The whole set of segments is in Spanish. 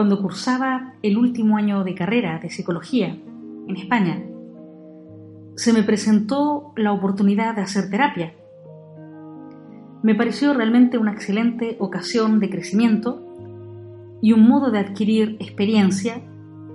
Cuando cursaba el último año de carrera de psicología en España, se me presentó la oportunidad de hacer terapia. Me pareció realmente una excelente ocasión de crecimiento y un modo de adquirir experiencia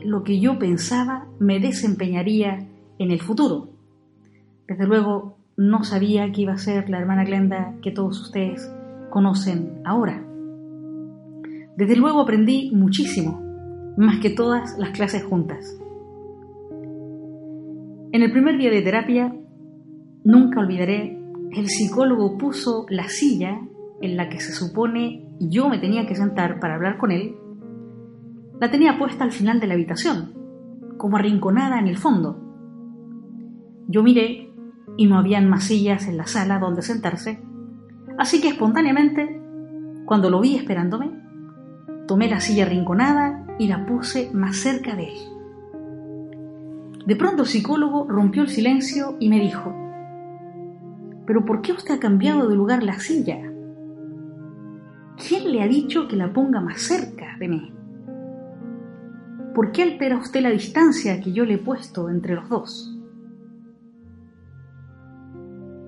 en lo que yo pensaba me desempeñaría en el futuro. Desde luego, no sabía que iba a ser la hermana Glenda que todos ustedes conocen ahora. Desde luego aprendí muchísimo, más que todas las clases juntas. En el primer día de terapia, nunca olvidaré, el psicólogo puso la silla en la que se supone yo me tenía que sentar para hablar con él, la tenía puesta al final de la habitación, como arrinconada en el fondo. Yo miré y no habían más sillas en la sala donde sentarse, así que espontáneamente, cuando lo vi esperándome, Tomé la silla rinconada y la puse más cerca de él. De pronto el psicólogo rompió el silencio y me dijo, ¿pero por qué usted ha cambiado de lugar la silla? ¿Quién le ha dicho que la ponga más cerca de mí? ¿Por qué altera usted la distancia que yo le he puesto entre los dos?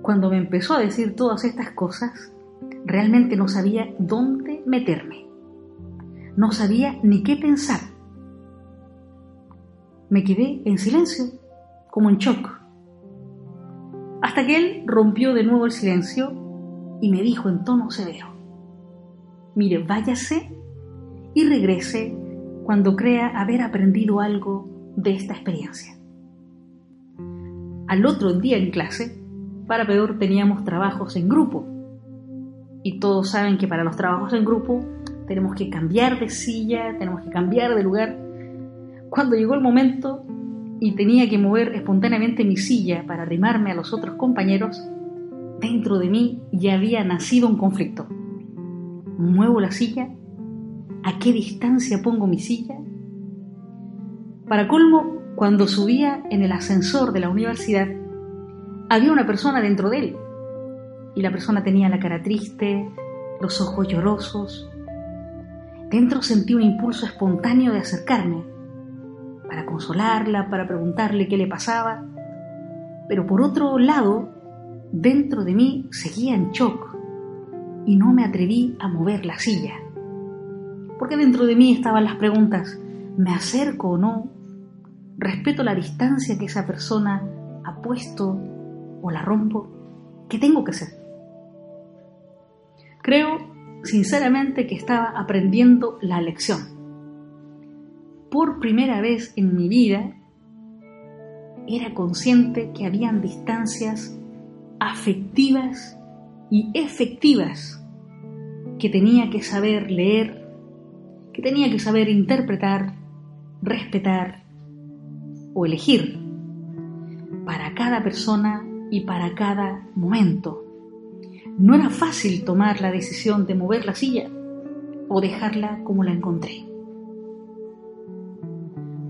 Cuando me empezó a decir todas estas cosas, realmente no sabía dónde meterme. No sabía ni qué pensar. Me quedé en silencio, como en shock. Hasta que él rompió de nuevo el silencio y me dijo en tono severo, mire, váyase y regrese cuando crea haber aprendido algo de esta experiencia. Al otro día en clase, para peor teníamos trabajos en grupo. Y todos saben que para los trabajos en grupo tenemos que cambiar de silla, tenemos que cambiar de lugar. Cuando llegó el momento y tenía que mover espontáneamente mi silla para arrimarme a los otros compañeros, dentro de mí ya había nacido un conflicto. ¿Muevo la silla? ¿A qué distancia pongo mi silla? Para colmo, cuando subía en el ascensor de la universidad, había una persona dentro de él. Y la persona tenía la cara triste, los ojos llorosos, Dentro sentí un impulso espontáneo de acercarme, para consolarla, para preguntarle qué le pasaba, pero por otro lado, dentro de mí seguía en shock y no me atreví a mover la silla. Porque dentro de mí estaban las preguntas, ¿me acerco o no? ¿Respeto la distancia que esa persona ha puesto o la rompo? ¿Qué tengo que hacer? Creo sinceramente que estaba aprendiendo la lección. Por primera vez en mi vida era consciente que habían distancias afectivas y efectivas que tenía que saber leer, que tenía que saber interpretar, respetar o elegir para cada persona y para cada momento. No era fácil tomar la decisión de mover la silla o dejarla como la encontré.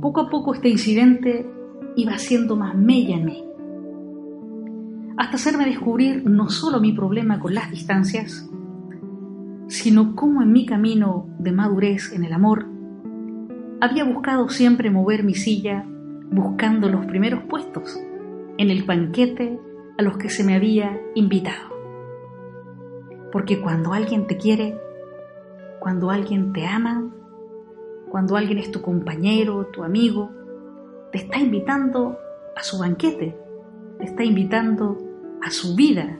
Poco a poco este incidente iba haciendo más mella en mí, hasta hacerme descubrir no solo mi problema con las distancias, sino cómo en mi camino de madurez en el amor había buscado siempre mover mi silla buscando los primeros puestos en el banquete a los que se me había invitado. Porque cuando alguien te quiere, cuando alguien te ama, cuando alguien es tu compañero, tu amigo, te está invitando a su banquete, te está invitando a su vida.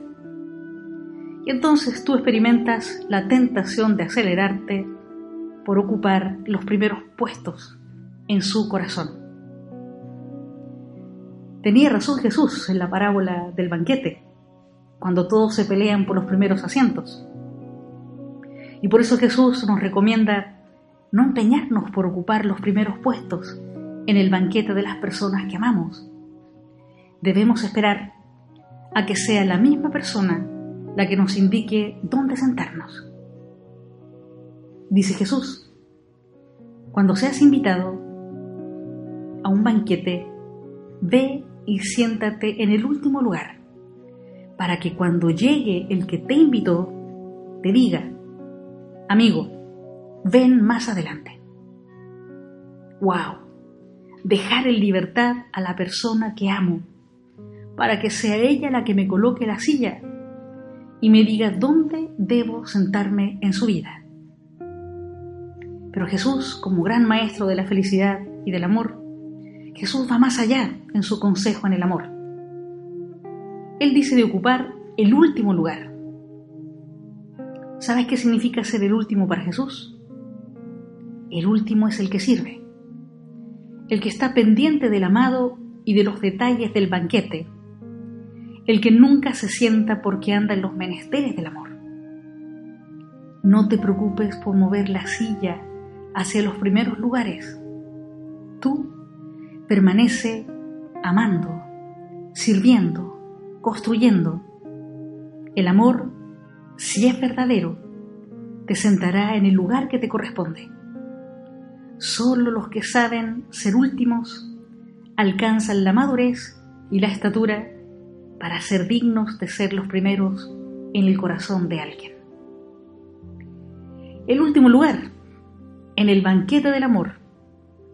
Y entonces tú experimentas la tentación de acelerarte por ocupar los primeros puestos en su corazón. Tenía razón Jesús en la parábola del banquete cuando todos se pelean por los primeros asientos. Y por eso Jesús nos recomienda no empeñarnos por ocupar los primeros puestos en el banquete de las personas que amamos. Debemos esperar a que sea la misma persona la que nos indique dónde sentarnos. Dice Jesús, cuando seas invitado a un banquete, ve y siéntate en el último lugar, para que cuando llegue el que te invitó, te diga, amigo, ven más adelante. ¡Wow! Dejar en libertad a la persona que amo, para que sea ella la que me coloque la silla y me diga dónde debo sentarme en su vida. Pero Jesús, como gran maestro de la felicidad y del amor, Jesús va más allá en su consejo en el amor. Él dice de ocupar el último lugar. ¿Sabes qué significa ser el último para Jesús? El último es el que sirve, el que está pendiente del amado y de los detalles del banquete, el que nunca se sienta porque anda en los menesteres del amor. No te preocupes por mover la silla hacia los primeros lugares. Tú permanece amando, sirviendo, construyendo. El amor, si es verdadero, te sentará en el lugar que te corresponde. Solo los que saben ser últimos alcanzan la madurez y la estatura para ser dignos de ser los primeros en el corazón de alguien. El último lugar, en el banquete del amor,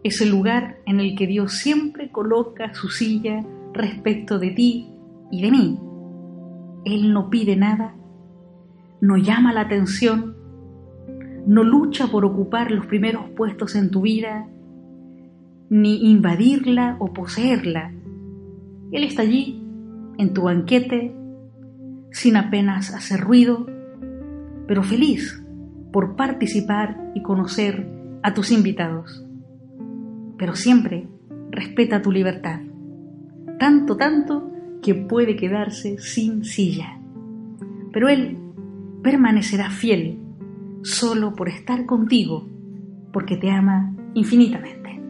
es el lugar en el que Dios siempre coloca su silla respecto de ti y de mí. Él no pide nada, no llama la atención, no lucha por ocupar los primeros puestos en tu vida, ni invadirla o poseerla. Él está allí en tu banquete, sin apenas hacer ruido, pero feliz por participar y conocer a tus invitados. Pero siempre respeta tu libertad, tanto, tanto que puede quedarse sin silla. Pero Él permanecerá fiel solo por estar contigo, porque te ama infinitamente.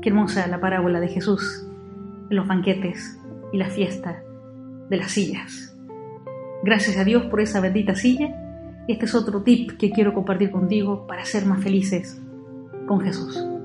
Qué hermosa la parábola de Jesús en los banquetes y la fiesta de las sillas. Gracias a Dios por esa bendita silla. Este es otro tip que quiero compartir contigo para ser más felices con Jesús.